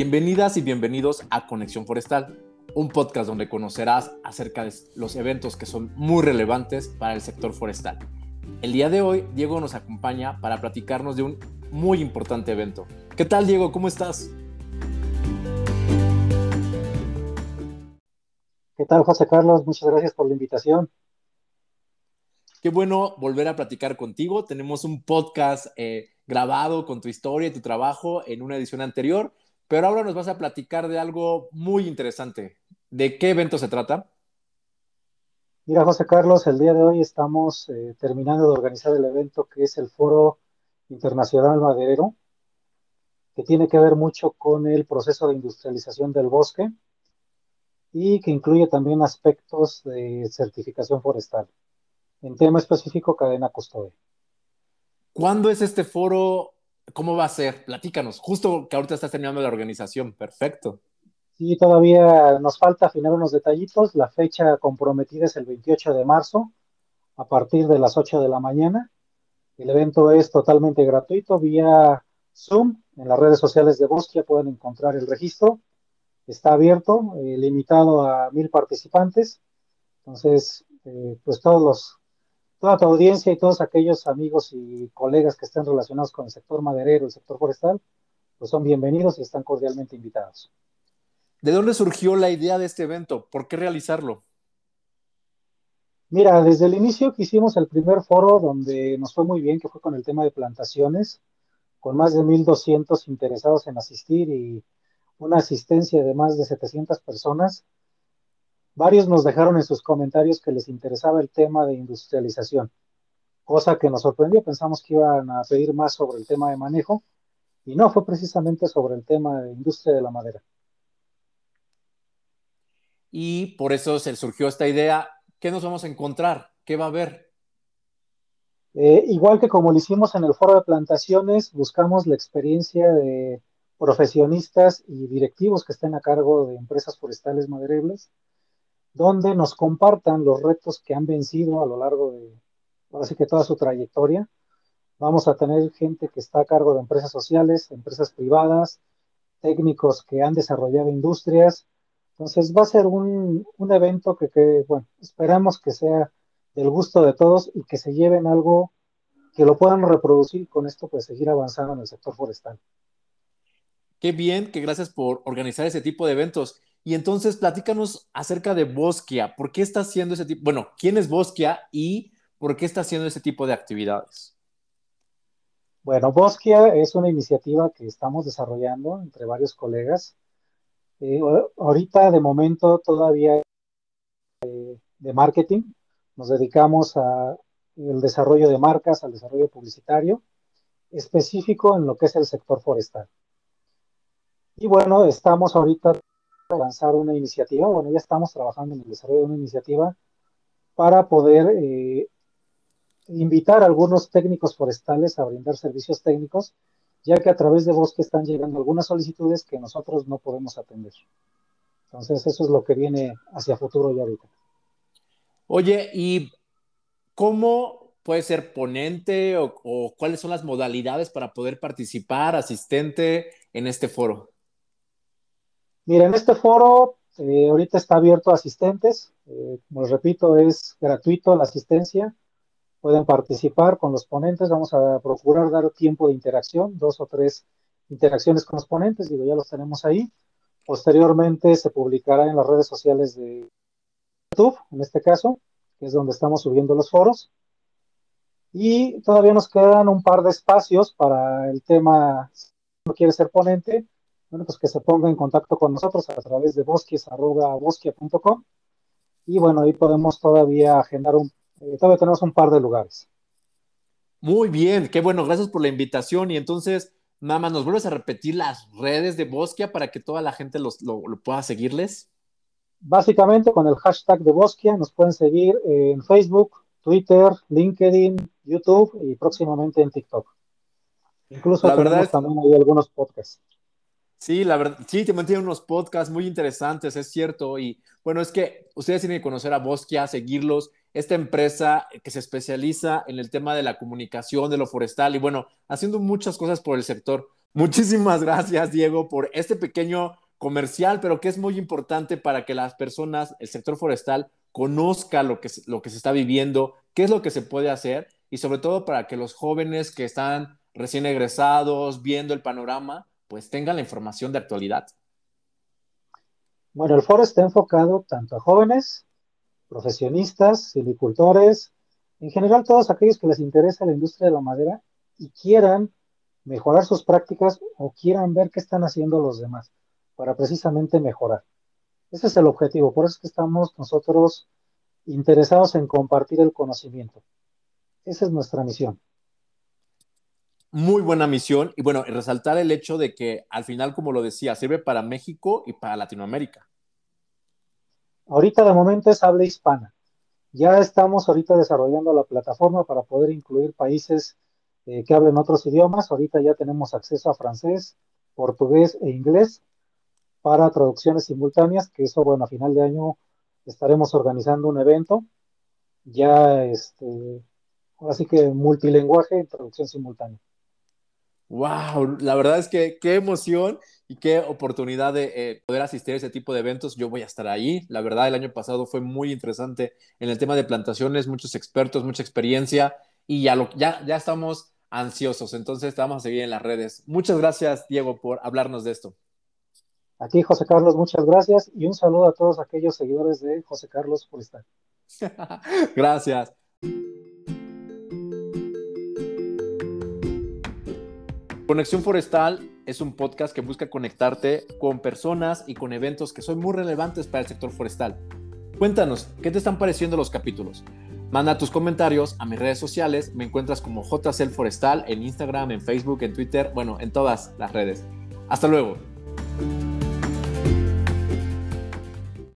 Bienvenidas y bienvenidos a Conexión Forestal, un podcast donde conocerás acerca de los eventos que son muy relevantes para el sector forestal. El día de hoy, Diego nos acompaña para platicarnos de un muy importante evento. ¿Qué tal, Diego? ¿Cómo estás? ¿Qué tal, José Carlos? Muchas gracias por la invitación. Qué bueno volver a platicar contigo. Tenemos un podcast eh, grabado con tu historia y tu trabajo en una edición anterior, pero ahora nos vas a platicar de algo muy interesante. ¿De qué evento se trata? Mira, José Carlos, el día de hoy estamos eh, terminando de organizar el evento que es el Foro Internacional Maderero, que tiene que ver mucho con el proceso de industrialización del bosque y que incluye también aspectos de certificación forestal. En tema específico, cadena custodia. ¿Cuándo es este foro ¿Cómo va a ser? Platícanos. Justo que ahorita estás terminando la organización. Perfecto. Sí, todavía nos falta afinar unos detallitos. La fecha comprometida es el 28 de marzo a partir de las 8 de la mañana. El evento es totalmente gratuito vía Zoom. En las redes sociales de Bosquia pueden encontrar el registro. Está abierto, eh, limitado a mil participantes. Entonces, eh, pues todos los toda tu audiencia y todos aquellos amigos y colegas que estén relacionados con el sector maderero, el sector forestal, pues son bienvenidos y están cordialmente invitados. ¿De dónde surgió la idea de este evento? ¿Por qué realizarlo? Mira, desde el inicio que hicimos el primer foro donde nos fue muy bien, que fue con el tema de plantaciones, con más de 1.200 interesados en asistir y una asistencia de más de 700 personas, Varios nos dejaron en sus comentarios que les interesaba el tema de industrialización, cosa que nos sorprendió. Pensamos que iban a pedir más sobre el tema de manejo y no, fue precisamente sobre el tema de industria de la madera. Y por eso se surgió esta idea. ¿Qué nos vamos a encontrar? ¿Qué va a haber? Eh, igual que como lo hicimos en el foro de plantaciones, buscamos la experiencia de profesionistas y directivos que estén a cargo de empresas forestales maderebles donde nos compartan los retos que han vencido a lo largo de, así que toda su trayectoria. Vamos a tener gente que está a cargo de empresas sociales, empresas privadas, técnicos que han desarrollado industrias. Entonces va a ser un, evento que, que, bueno, esperamos que sea del gusto de todos y que se lleven algo que lo puedan reproducir con esto, pues seguir avanzando en el sector forestal. Qué bien, que gracias por organizar ese tipo de eventos. Y entonces platícanos acerca de Bosquia. ¿Por qué está haciendo ese tipo? Bueno, ¿quién es Bosquia y por qué está haciendo ese tipo de actividades? Bueno, Bosquia es una iniciativa que estamos desarrollando entre varios colegas. Eh, ahorita, de momento, todavía eh, de marketing. Nos dedicamos al desarrollo de marcas, al desarrollo publicitario, específico en lo que es el sector forestal. Y bueno, estamos ahorita lanzar una iniciativa, bueno, ya estamos trabajando en el desarrollo de una iniciativa para poder eh, invitar a algunos técnicos forestales a brindar servicios técnicos, ya que a través de Bosque están llegando algunas solicitudes que nosotros no podemos atender. Entonces, eso es lo que viene hacia futuro ya ahorita. Oye, ¿y cómo puede ser ponente o, o cuáles son las modalidades para poder participar, asistente en este foro? Mira, en este foro eh, ahorita está abierto a asistentes, eh, como les repito, es gratuito la asistencia, pueden participar con los ponentes, vamos a procurar dar tiempo de interacción, dos o tres interacciones con los ponentes, digo, ya los tenemos ahí. Posteriormente se publicará en las redes sociales de YouTube, en este caso, que es donde estamos subiendo los foros. Y todavía nos quedan un par de espacios para el tema, si no quiere ser ponente, bueno, pues que se ponga en contacto con nosotros a través de bosques.bosquia.com y bueno, ahí podemos todavía agendar un, eh, todavía tenemos un par de lugares. Muy bien, qué bueno, gracias por la invitación y entonces, nada más, ¿nos vuelves a repetir las redes de Bosquia para que toda la gente los, lo, pueda seguirles? Básicamente con el hashtag de Bosquia nos pueden seguir en Facebook, Twitter, LinkedIn, YouTube y próximamente en TikTok. Incluso la tenemos también hay algunos podcasts. Sí, la verdad, sí, te mantienen unos podcasts muy interesantes, es cierto. Y bueno, es que ustedes tienen que conocer a Bosquia, seguirlos. Esta empresa que se especializa en el tema de la comunicación, de lo forestal y bueno, haciendo muchas cosas por el sector. Muchísimas gracias, Diego, por este pequeño comercial, pero que es muy importante para que las personas, el sector forestal, conozca lo que, lo que se está viviendo, qué es lo que se puede hacer y sobre todo para que los jóvenes que están recién egresados, viendo el panorama, pues tengan la información de actualidad. Bueno, el foro está enfocado tanto a jóvenes, profesionistas, silvicultores, en general todos aquellos que les interesa la industria de la madera y quieran mejorar sus prácticas o quieran ver qué están haciendo los demás para precisamente mejorar. Ese es el objetivo, por eso es que estamos nosotros interesados en compartir el conocimiento. Esa es nuestra misión. Muy buena misión y bueno, resaltar el hecho de que al final, como lo decía, sirve para México y para Latinoamérica. Ahorita de momento es habla hispana. Ya estamos ahorita desarrollando la plataforma para poder incluir países eh, que hablen otros idiomas. Ahorita ya tenemos acceso a francés, portugués e inglés para traducciones simultáneas, que eso, bueno, a final de año estaremos organizando un evento ya, este, así que multilingüe y traducción simultánea. Wow, la verdad es que qué emoción y qué oportunidad de eh, poder asistir a ese tipo de eventos. Yo voy a estar ahí. La verdad, el año pasado fue muy interesante en el tema de plantaciones, muchos expertos, mucha experiencia y ya, lo, ya, ya estamos ansiosos. Entonces, vamos a seguir en las redes. Muchas gracias, Diego, por hablarnos de esto. Aquí, José Carlos, muchas gracias y un saludo a todos aquellos seguidores de José Carlos Forestal. gracias. Conexión Forestal es un podcast que busca conectarte con personas y con eventos que son muy relevantes para el sector forestal. Cuéntanos, ¿qué te están pareciendo los capítulos? Manda tus comentarios a mis redes sociales. Me encuentras como JCL Forestal en Instagram, en Facebook, en Twitter, bueno, en todas las redes. Hasta luego.